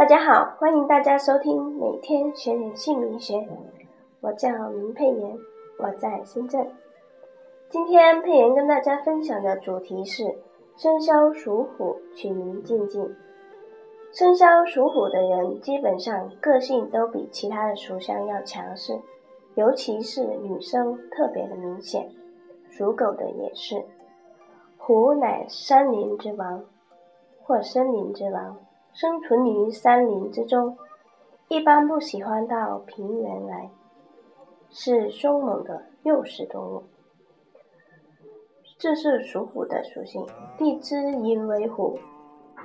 大家好，欢迎大家收听每天学点姓名学。我叫明佩妍，我在深圳。今天佩妍跟大家分享的主题是生肖属虎取名禁忌。生肖属虎的人基本上个性都比其他的属相要强势，尤其是女生特别的明显。属狗的也是。虎乃山林之王，或森林之王，生存于山林之中，一般不喜欢到平原来，是凶猛的肉食动物。这是属虎的属性，地支寅为虎，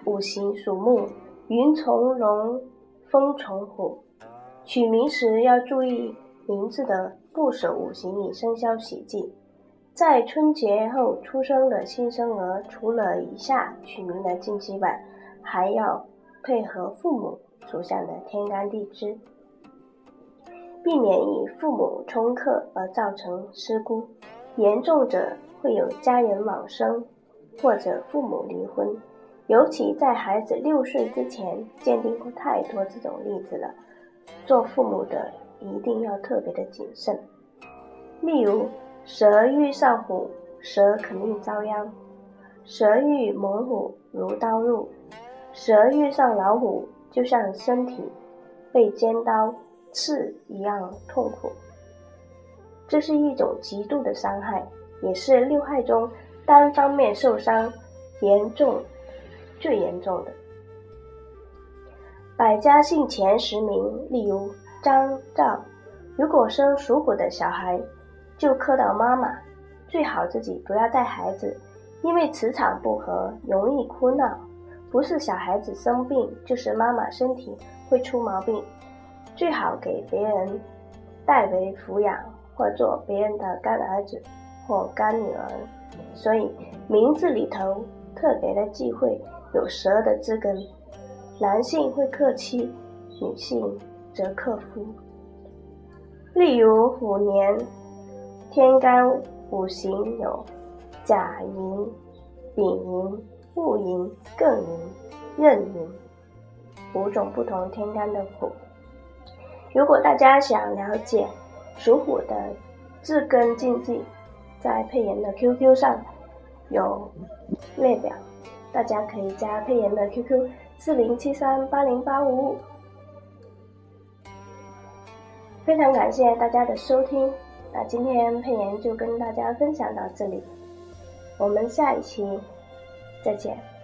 五行属木，云从龙，风从虎。取名时要注意名字的部首五行与生肖喜忌。在春节后出生的新生儿，除了以下取名的禁忌外，还要配合父母属相的天干地支，避免与父母冲克而造成失孤。严重者会有家人往生或者父母离婚。尤其在孩子六岁之前，鉴定过太多这种例子了，做父母的一定要特别的谨慎。例如。蛇遇上虎，蛇肯定遭殃；蛇遇猛虎，如刀入；蛇遇上老虎，就像身体被尖刀刺一样痛苦。这是一种极度的伤害，也是六害中单方面受伤严重、最严重的。百家姓前十名，例如张、赵，如果生属虎的小孩。就克到妈妈，最好自己不要带孩子，因为磁场不合，容易哭闹。不是小孩子生病，就是妈妈身体会出毛病。最好给别人代为抚养，或做别人的干儿子或干女儿。所以名字里头特别的忌讳有蛇的字根。男性会克妻，女性则克夫。例如虎年。天干五行有甲寅、丙寅、戊寅、艮寅、壬寅五种不同天干的虎。如果大家想了解属虎的字根禁忌，在佩妍的 QQ 上有列表，大家可以加佩妍的 QQ 四零七三八零八五五。非常感谢大家的收听。那今天佩妍就跟大家分享到这里，我们下一期再见。